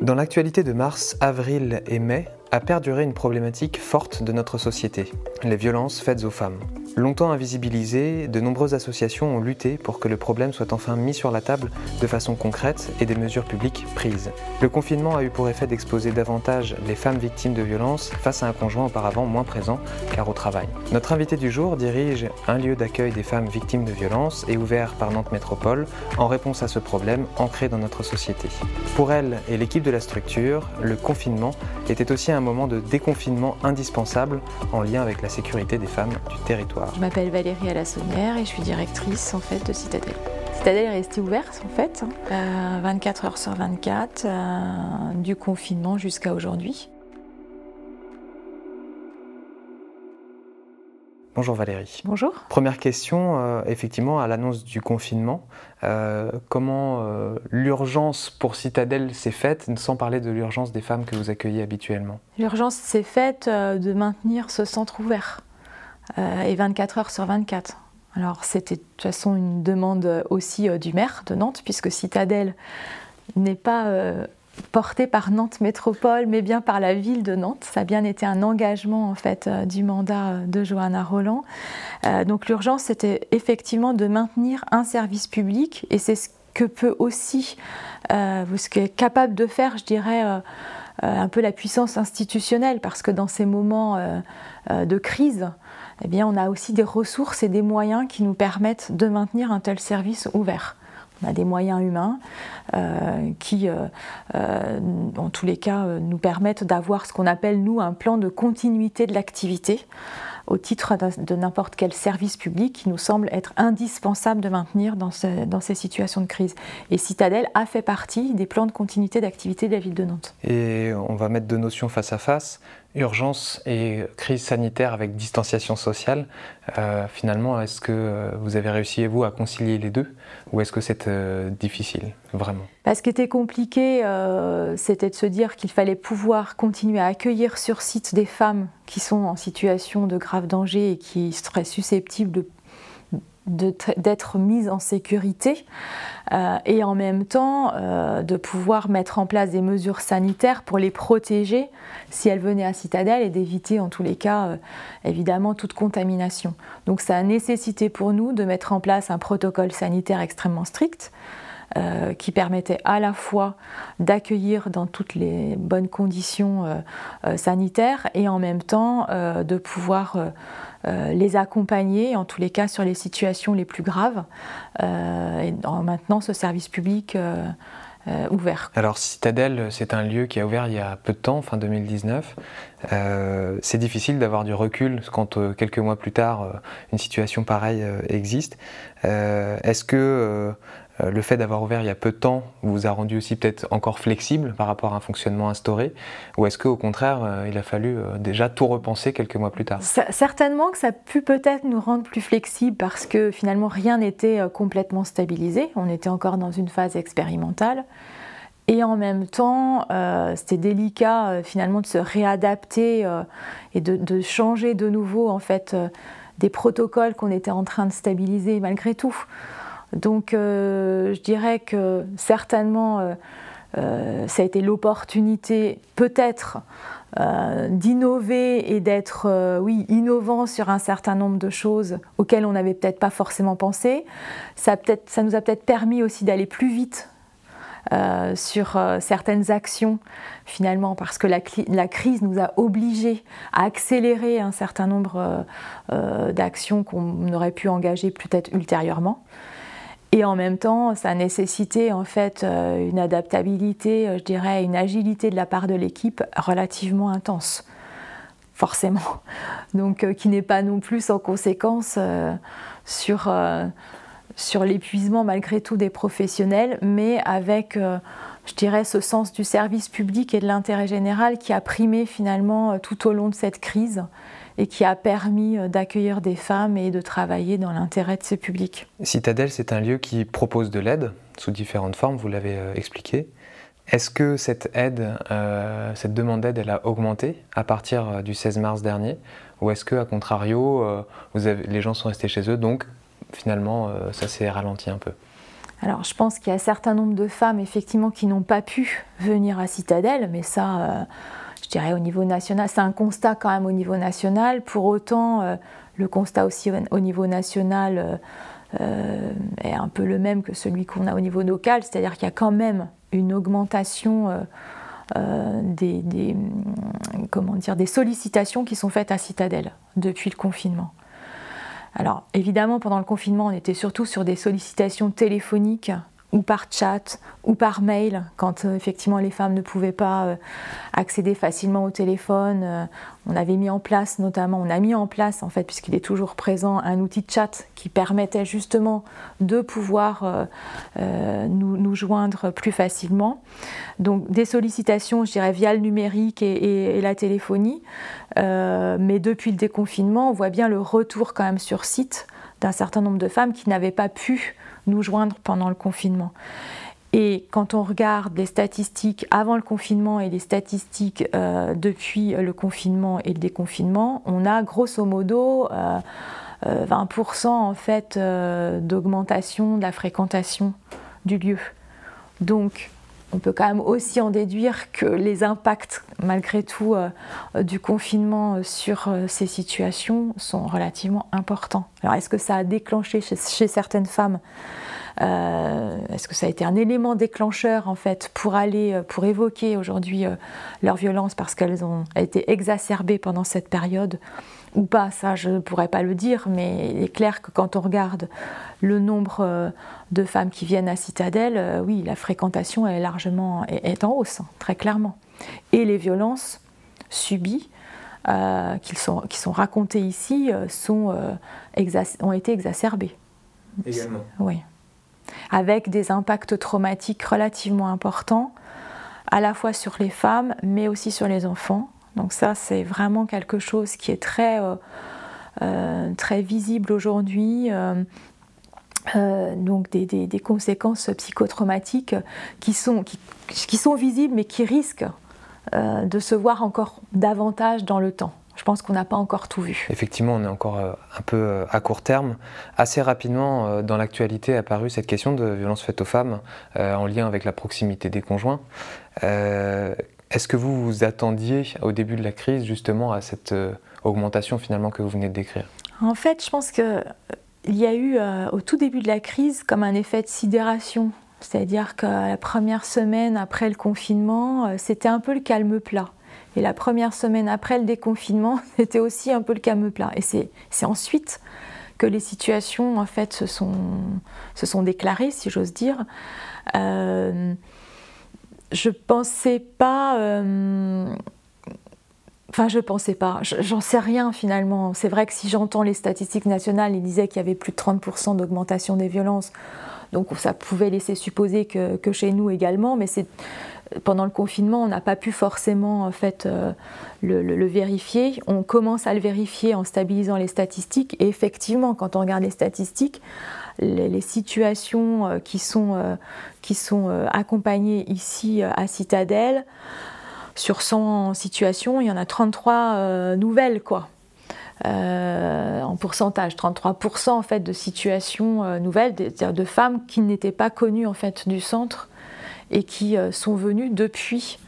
Dans l'actualité de mars, avril et mai a perduré une problématique forte de notre société, les violences faites aux femmes. Longtemps invisibilisées, de nombreuses associations ont lutté pour que le problème soit enfin mis sur la table de façon concrète et des mesures publiques prises. Le confinement a eu pour effet d'exposer davantage les femmes victimes de violences face à un conjoint auparavant moins présent car au travail. Notre invité du jour dirige un lieu d'accueil des femmes victimes de violences et ouvert par Nantes Métropole en réponse à ce problème ancré dans notre société. Pour elle et l'équipe de la structure, le confinement était aussi un moment de déconfinement indispensable en lien avec la sécurité des femmes du territoire. Je m'appelle Valérie Alassonnière et je suis directrice en fait de Citadelle. Citadelle est restée ouverte en fait, 24 hein. euh, heures sur 24, euh, du confinement jusqu'à aujourd'hui. Bonjour Valérie. Bonjour. Première question, euh, effectivement, à l'annonce du confinement, comment l'urgence pour Citadelle s'est faite, sans parler de l'urgence des femmes que vous accueillez habituellement? L'urgence s'est faite de maintenir ce centre ouvert. Euh, et 24 heures sur 24. Alors c'était de toute façon une demande aussi euh, du maire de Nantes, puisque Citadelle n'est pas euh, portée par Nantes Métropole, mais bien par la ville de Nantes. Ça a bien été un engagement en fait du mandat de Johanna Roland. donc l'urgence, c'était effectivement de maintenir un service public, et c'est ce que peut aussi, ce qu'est capable de faire, je dirais, un peu la puissance institutionnelle, parce que dans ces moments de crise, eh bien, on a aussi des ressources et des moyens qui nous permettent de maintenir un tel service ouvert. On a des moyens humains euh, qui, euh, euh, en tous les cas, nous permettent d'avoir ce qu'on appelle, nous, un plan de continuité de l'activité au titre de n'importe quel service public qui nous semble être indispensable de maintenir dans, dans, ces situations de crise. Et Citadel a fait partie des plans de continuité d'activité de la ville de Nantes. Et on va mettre deux notions face à face urgence et crise sanitaire avec distanciation sociale, euh, finalement, est-ce que euh, vous avez réussi, vous, à concilier les deux ou est-ce que c'est euh, difficile, vraiment? Bah, Ce qui était compliqué, c'était de se dire qu'il fallait pouvoir continuer à accueillir sur site des femmes qui sont en situation de grave danger et qui seraient susceptibles de d'être mise en sécurité euh, et en même temps euh, de pouvoir mettre en place des mesures sanitaires pour les protéger si elles venaient à Citadelle et d'éviter en tous les cas euh, évidemment toute contamination. Donc ça a nécessité pour nous de mettre en place un protocole sanitaire extrêmement strict. qui permettait à la fois d'accueillir dans toutes les bonnes conditions sanitaires et en même temps de pouvoir euh, les accompagner, en tous les cas sur les situations les plus graves, euh, et en maintenant ce service public euh, ouvert. Alors Citadelle, c'est un lieu qui a ouvert il y a peu de temps, fin 2019. c'est difficile d'avoir du recul quand quelques mois plus tard une situation pareille existe. Est-ce que le fait d'avoir ouvert il y a peu de temps vous a rendu aussi peut-être encore flexible par rapport à un fonctionnement instauré Ou est-ce qu'au contraire, euh, il a fallu euh, déjà tout repenser quelques mois plus tard? Certainement que ça a pu peut-être nous rendre plus flexibles parce que finalement rien n'était complètement stabilisé. On était encore dans une phase expérimentale. Et en même temps, c'était délicat finalement de se réadapter et de, de, changer de nouveau en fait des protocoles qu'on était en train de stabiliser malgré tout. Donc euh, je dirais que certainement euh, euh, ça a été l'opportunité peut-être d'innover et d'être oui, innovant sur un certain nombre de choses auxquelles on n'avait peut-être pas forcément pensé. Ça, ça nous a peut-être permis aussi d'aller plus vite sur certaines actions finalement parce que la, la, crise nous a obligés à accélérer un certain nombre d'actions qu'on aurait pu engager peut-être ultérieurement. Et en même temps, ça a nécessité en fait euh, une adaptabilité, euh, je dirais, une agilité de la part de l'équipe relativement intense, forcément. Donc, euh, qui n'est pas non plus sans conséquence sur, sur l'épuisement malgré tout des professionnels, mais avec, je dirais, ce sens du service public et de l'intérêt général qui a primé finalement tout au long de cette crise et qui a permis euh, d'accueillir des femmes et de travailler dans l'intérêt de ce public. Citadelle, c'est un lieu qui propose de l'aide sous différentes formes, vous l'avez euh, expliqué. Est-ce que cette aide, euh, cette demande d'aide, elle a augmenté à partir du 16 mars dernier? Ou est-ce que, à contrario, vous avez, les gens sont restés chez eux, donc finalement, ça s'est ralenti un peu? Alors je pense qu'il y a un certain nombre de femmes effectivement qui n'ont pas pu venir à Citadelle, mais ça, je dirais au niveau national, c'est un constat quand même au niveau national. Pour autant, le constat aussi au niveau national euh, est un peu le même que celui qu'on a au niveau local, c'est-à-dire qu'il y a quand même une augmentation euh, euh, des, comment dire, des sollicitations qui sont faites à Citadelle depuis le confinement. Alors évidemment, pendant le confinement, on était surtout sur des sollicitations téléphoniques ou par chat ou par mail quand euh, effectivement les femmes ne pouvaient pas euh, accéder facilement au téléphone. Euh, on avait mis en place notamment, on a mis en place en fait puisqu'il est toujours présent un outil de chat qui permettait justement de pouvoir nous, joindre plus facilement. Donc des sollicitations, je dirais via le numérique et la téléphonie. mais depuis le déconfinement, on voit bien le retour quand même sur site d'un certain nombre de femmes qui n'avaient pas pu nous joindre pendant le confinement. Et quand on regarde les statistiques avant le confinement et les statistiques euh, depuis le confinement et le déconfinement, on a grosso modo 20% euh, euh, en fait d'augmentation de la fréquentation du lieu. Donc on peut quand même aussi en déduire que les impacts, malgré tout, du confinement sur ces situations sont relativement importants. Alors, est-ce que ça a déclenché chez, certaines femmes euh, est-ce que ça a été un élément déclencheur en fait pour aller, euh, pour évoquer aujourd'hui euh, leur violence parce qu'elles ont été exacerbées pendant cette période ou pas, ça je ne pourrais pas le dire, mais il est clair que quand on regarde le nombre de femmes qui viennent à Citadelle, oui, la fréquentation est largement est, en hausse, hein, très clairement. Et les violences subies, qui, sont, qui sont racontées ici, sont, ont été exacerbées. Également. Oui avec des impacts traumatiques relativement importants, à la fois sur les femmes, mais aussi sur les enfants. Donc ça, c'est vraiment quelque chose qui est très, euh, euh, visible aujourd'hui. Euh, donc des, conséquences psychotraumatiques qui sont, qui, sont visibles mais qui risquent de se voir encore davantage dans le temps je pense qu'on n'a pas encore tout vu. Effectivement, on est encore euh, un peu euh, à court terme. Assez rapidement, euh, dans l'actualité, est apparue cette question de violence faite aux femmes en lien avec la proximité des conjoints. Est-ce que vous vous attendiez au début de la crise justement à cette augmentation finalement que vous venez de décrire? En fait, je pense qu'il y a eu au tout début de la crise comme un effet de sidération. C'est-à-dire que la première semaine après le confinement, c'était un peu le calme plat. Et la première semaine après le déconfinement, c'était aussi un peu le calme plat. Et c'est ensuite que les situations en fait se sont, se sont déclarées, si j'ose dire. Euh, je pensais pas. Euh, enfin, je pensais pas. J'en sais rien finalement. C'est vrai que si j'entends les statistiques nationales, ils disaient qu'il y avait plus de 30% d'augmentation des violences. Donc ça pouvait laisser supposer que, que chez nous également, mais pendant le confinement, on n'a pas pu forcément en fait, euh, le, vérifier. On commence à le vérifier en stabilisant les statistiques. Et effectivement, quand on regarde les statistiques, les, situations euh, qui sont, euh, qui sont accompagnées ici à Citadelle, sur 100 situations, il y en a 33 nouvelles. quoi. en pourcentage, 33% en fait de situations nouvelles, c'est-à-dire de femmes qui n'étaient pas connues en fait du centre et qui euh, sont venus depuis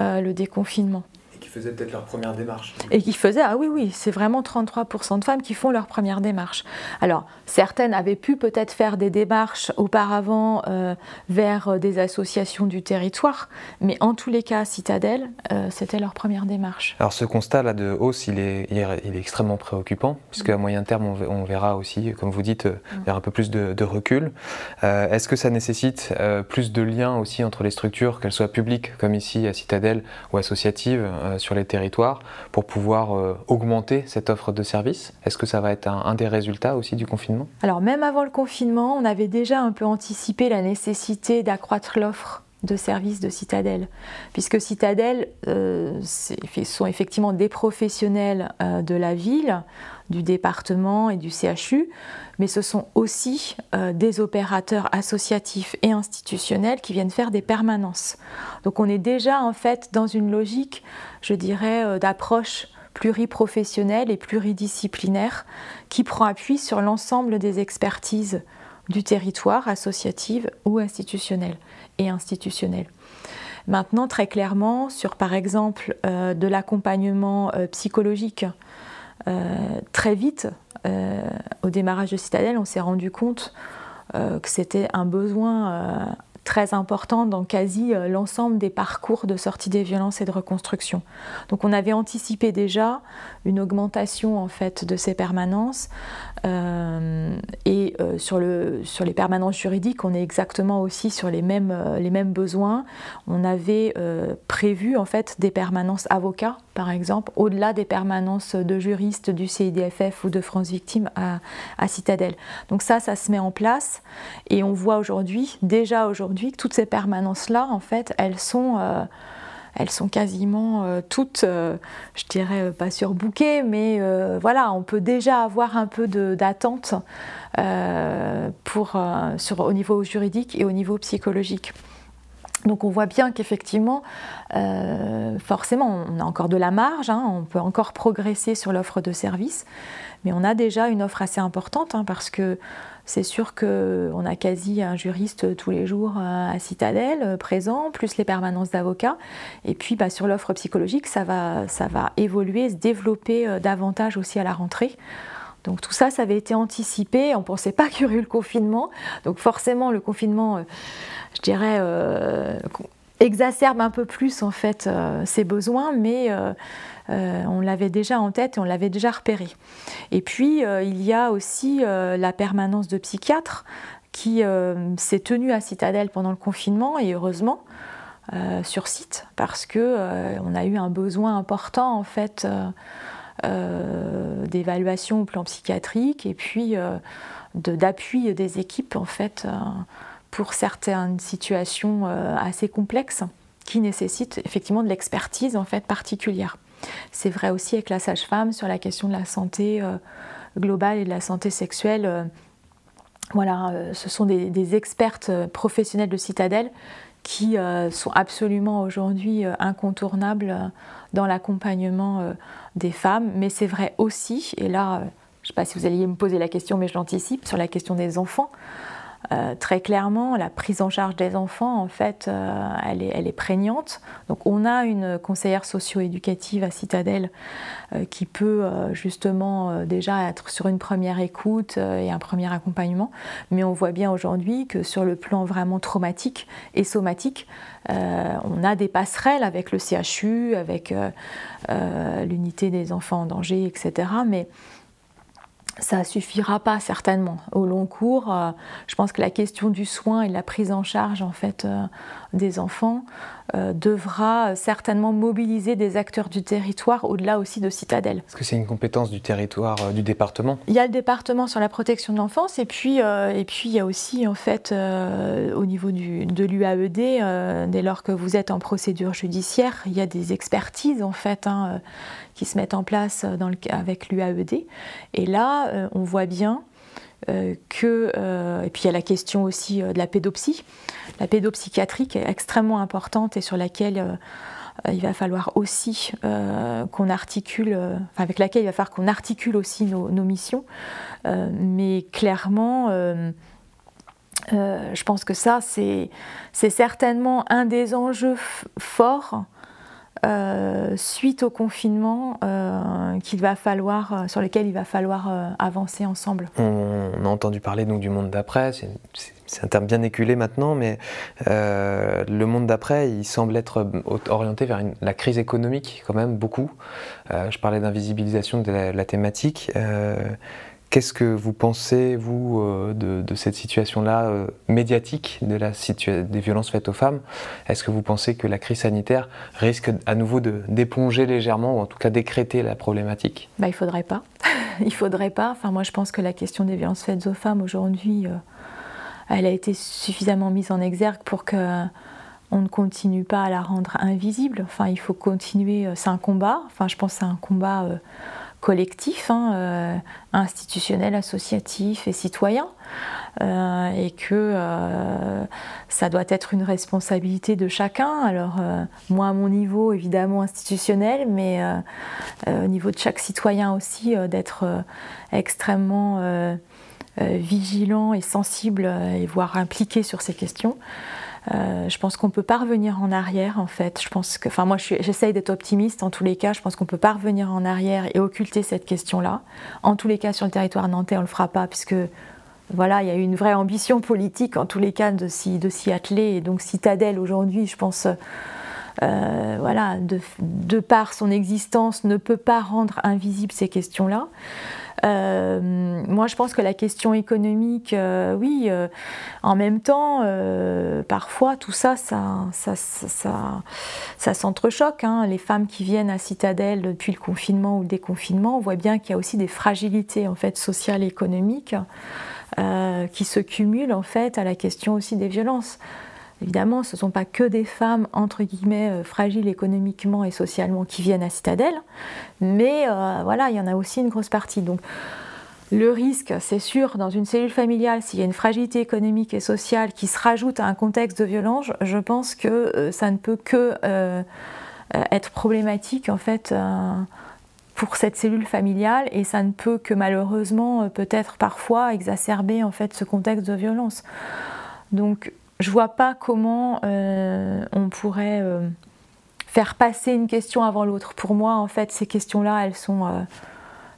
euh, le déconfinement faisaient peut-être leur première démarche. Et qui faisaient, ah oui, oui, c'est vraiment 33% de femmes qui font leur première démarche. Alors, certaines avaient pu peut-être faire des démarches auparavant euh, vers euh, des associations du territoire, mais en tous les cas, Citadelle, euh, c'était leur première démarche. Alors, ce constat-là de hausse, il est, il est, extrêmement préoccupant, puisque à moyen terme, on, verra aussi, comme vous dites, il y a un peu plus de, de recul. Est-ce que ça nécessite plus de liens aussi entre les structures, qu'elles soient publiques, comme ici à Citadelle, ou associatives sur les territoires pour pouvoir euh, augmenter cette offre de services Est-ce que ça va être un, des résultats aussi du confinement? Alors même avant le confinement, on avait déjà un peu anticipé la nécessité d'accroître l'offre de services de Citadelle, puisque Citadelle euh, sont effectivement des professionnels euh, de la ville, du département et du CHU, mais ce sont aussi euh, des opérateurs associatifs et institutionnels qui viennent faire des permanences. Donc on est déjà en fait dans une logique, je dirais, d'approche pluriprofessionnelle et pluridisciplinaire qui prend appui sur l'ensemble des expertises du territoire, associative ou institutionnelle institutionnelle. Maintenant, très clairement, sur par exemple de l'accompagnement psychologique, très vite, au démarrage de Citadelle, on s'est rendu compte que c'était un besoin très important dans quasi euh, l'ensemble des parcours de sortie des violences et de reconstruction. Donc on avait anticipé déjà une augmentation en fait de ces permanences euh, et euh, sur, le, sur les permanences juridiques on est exactement aussi sur les mêmes, les mêmes besoins. On avait prévu en fait des permanences avocats par exemple au-delà des permanences de juristes du CIDFF ou de France Victime à, à Citadelle. Donc ça ça se met en place et on voit aujourd'hui déjà aujourd'hui que toutes ces permanences-là, en fait, elles sont, euh, elles sont quasiment euh, toutes, euh, je dirais pas surbookées, mais voilà, on peut déjà avoir un peu d'attente au niveau juridique et au niveau psychologique. Donc on voit bien qu'effectivement, forcément, on a encore de la marge, hein, on peut encore progresser sur l'offre de services, mais on a déjà une offre assez importante hein, parce que c'est sûr qu'on a quasi un juriste tous les jours à Citadelle euh, présent, plus les permanences d'avocats. Et puis bah, sur l'offre psychologique, ça va, ça va évoluer, se développer euh, davantage aussi à la rentrée. Donc tout ça, ça avait été anticipé. On ne pensait pas qu'il y aurait eu le confinement. Donc forcément, le confinement, euh, je dirais, exacerbe un peu plus en fait ses besoins, mais euh, on l'avait déjà en tête et on l'avait déjà repéré. Et puis, euh, il y a aussi euh, la permanence de psychiatre qui s'est tenue à Citadelle pendant le confinement et heureusement sur site parce que on a eu un besoin important en fait d'évaluation au plan psychiatrique et puis d'appui des équipes en fait pour certaines situations assez complexes qui nécessitent effectivement de l'expertise en fait particulière. C'est vrai aussi avec la sage-femme sur la question de la santé euh, globale et de la santé sexuelle. Euh, voilà, euh, ce sont des, expertes professionnelles de Citadelle qui sont absolument aujourd'hui incontournables dans l'accompagnement des femmes. Mais c'est vrai aussi, et là, je ne sais pas si vous alliez me poser la question, mais je l'anticipe, sur la question des enfants. Euh, très clairement, la prise en charge des enfants, en fait, euh, elle, est, prégnante. Donc, on a une conseillère socio-éducative à Citadelle euh, qui peut justement déjà être sur une première écoute et un premier accompagnement. Mais on voit bien aujourd'hui que sur le plan vraiment traumatique et somatique, on a des passerelles avec le CHU, avec l'unité des enfants en danger, etc. Mais ça suffira pas certainement au long cours. Euh, je pense que la question du soin et de la prise en charge en fait euh, des enfants euh, devra certainement mobiliser des acteurs du territoire au-delà aussi de Citadelle. Est-ce que c'est une compétence du territoire du département? Il y a le département sur la protection de l'enfance et puis et puis il y a aussi en fait au niveau du, de l'UAED dès lors que vous êtes en procédure judiciaire, il y a des expertises en fait. Hein, qui se mettent en place dans le, avec l'UAED. Et là, euh, on voit bien euh, que, euh, et puis il y a la question aussi de la pédopsie, la pédopsychiatrie qui est extrêmement importante et sur laquelle il va falloir aussi qu'on articule, enfin avec laquelle il va falloir qu'on articule aussi nos missions. mais clairement, je pense que ça, c'est certainement un des enjeux forts euh, suite au confinement euh, euh, sur lequel il va falloir avancer ensemble. On, a entendu parler donc du monde d'après, c'est un terme bien éculé maintenant, mais le monde d'après, il semble être orienté vers la crise économique quand même beaucoup. je parlais d'invisibilisation de, la thématique. Qu'est-ce que vous pensez, vous, euh, de, cette situation-là euh, médiatique de la des violences faites aux femmes? Est-ce que vous pensez que la crise sanitaire risque à nouveau d'éponger légèrement, ou en tout cas décréter la problématique? Bah, Il ne faudrait pas. il faudrait pas. Enfin, moi, je pense que la question des violences faites aux femmes aujourd'hui, euh, elle a été suffisamment mise en exergue pour que on ne continue pas à la rendre invisible. Enfin, il faut continuer. C'est un combat. Enfin, je pense que c'est un combat collectif, hein, euh, institutionnel, associatif et citoyen, euh, et que euh, ça doit être une responsabilité de chacun. Alors moi à mon niveau évidemment institutionnel, mais au niveau de chaque citoyen aussi d'être extrêmement vigilants et sensibles et voire impliqués sur ces questions. Je pense qu'on peut pas revenir en arrière en fait. Je pense que, enfin moi j'essaye d'être optimiste en tous les cas. Je pense qu'on peut pas revenir en arrière et occulter cette question-là. En tous les cas sur le territoire nantais on le fera pas puisque voilà, il y a une vraie ambition politique en tous les cas de s'y, atteler. Et donc Citadelle aujourd'hui, je pense, euh, voilà, de, par son existence, ne peut pas rendre invisibles ces questions-là. Euh, moi, je pense que la question économique, euh, oui, en même temps, parfois, tout ça, ça, ça, s'entrechoque. Hein. Les femmes qui viennent à Citadelle depuis le confinement ou le déconfinement, on voit bien qu'il y a aussi des fragilités en fait, sociales et économiques. Euh, qui se cumulent en fait à la question aussi des violences. Évidemment, ce ne sont pas que des femmes, entre guillemets, euh, fragiles économiquement et socialement qui viennent à Citadelle, mais euh, voilà, il y en a aussi une grosse partie. Donc, le risque, c'est sûr, dans une cellule familiale, s'il y a une fragilité économique et sociale qui se rajoute à un contexte de violence, je pense que ça ne peut que être problématique, en fait pour cette cellule familiale et ça ne peut que malheureusement euh, peut-être parfois exacerber en fait ce contexte de violence. Donc je vois pas comment euh, on pourrait euh, faire passer une question avant l'autre. Pour moi en fait ces questions-là elles sont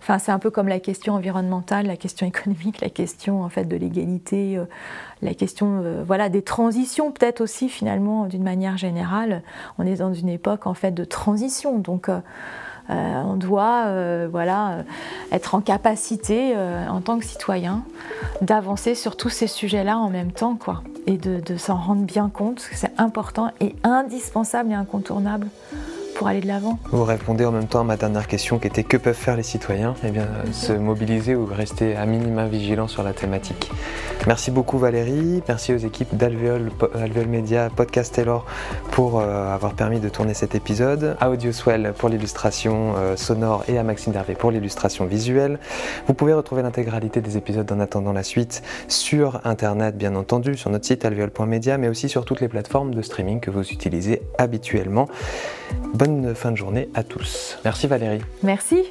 Enfin, c'est un peu comme la question environnementale, la question économique, la question en fait de l'égalité, la question voilà des transitions peut-être aussi finalement d'une manière générale. On est dans une époque en fait de transition, donc euh, on doit euh, voilà, euh, être en capacité, en tant que citoyen, d'avancer sur tous ces sujets-là en même temps, quoi, et de, de s'en rendre bien compte, que c'est important et indispensable et incontournable pour aller de l'avant. Vous répondez en même temps à ma dernière question qui était que peuvent faire les citoyens? Eh bien, se mobiliser ou rester à minima vigilant sur la thématique. Merci beaucoup Valérie, merci aux équipes d'Alveol, Alveol Media, Podcast Taylor pour euh, avoir permis de tourner cet épisode, à Audioswell pour l'illustration euh, sonore et à Maxime Dervé pour l'illustration visuelle. Vous pouvez retrouver l'intégralité des épisodes en attendant la suite sur internet bien entendu, sur notre site alveol.media mais aussi sur toutes les plateformes de streaming que vous utilisez habituellement. Bonne fin de journée à tous. Merci Valérie. Merci.